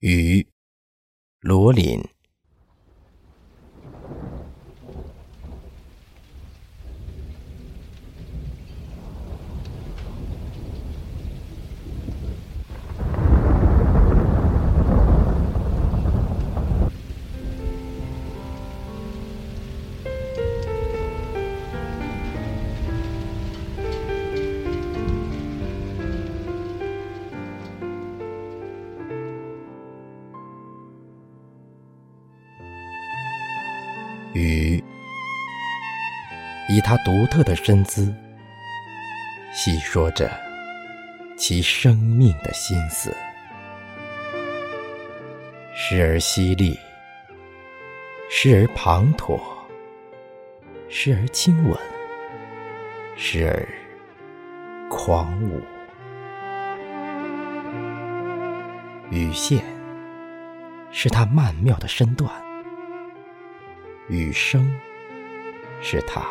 雨，罗琳。雨，以他独特的身姿，细说着其生命的心思，时而犀利，时而滂沱，时而亲吻，时而狂舞。雨线是他曼妙的身段。雨声是他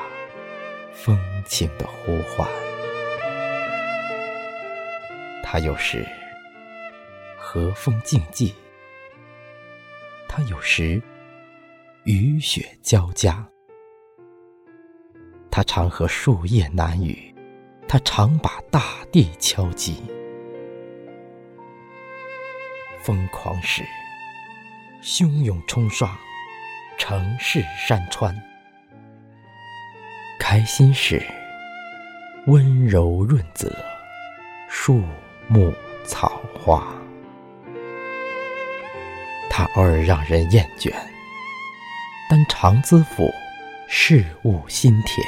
风情的呼唤，他有时和风竞技，他有时雨雪交加，他常和树叶难语，他常把大地敲击。疯狂时，汹涌冲刷。城市山川，开心时温柔润泽树木草花。它偶尔让人厌倦，但常自负事物心田。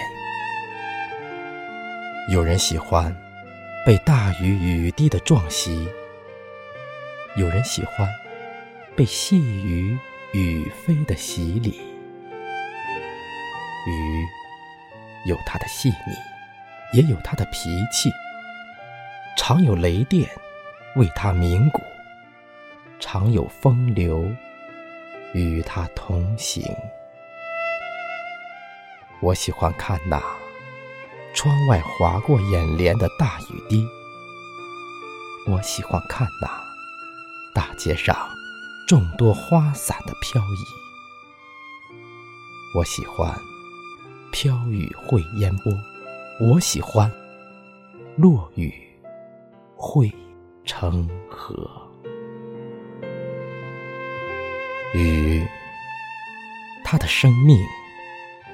有人喜欢被大雨雨滴的撞袭，有人喜欢被细雨。雨飞的洗礼，雨有它的细腻，也有它的脾气。常有雷电为它鸣鼓，常有风流与它同行。我喜欢看那窗外划过眼帘的大雨滴，我喜欢看那大街上。众多花伞的飘逸，我喜欢飘雨会烟波，我喜欢落雨汇成河。雨，它的生命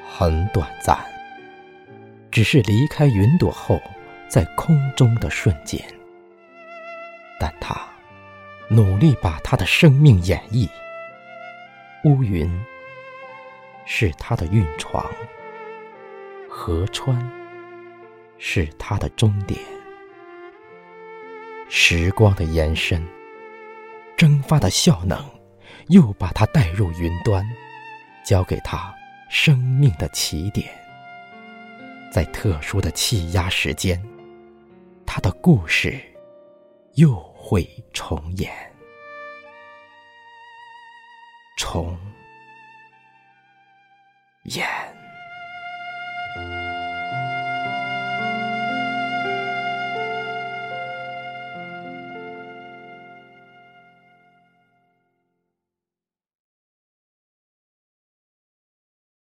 很短暂，只是离开云朵后在空中的瞬间，但它。努力把他的生命演绎。乌云是他的运床，河川是他的终点。时光的延伸，蒸发的效能，又把他带入云端，交给他生命的起点。在特殊的气压时间，他的故事又。会重演，重演。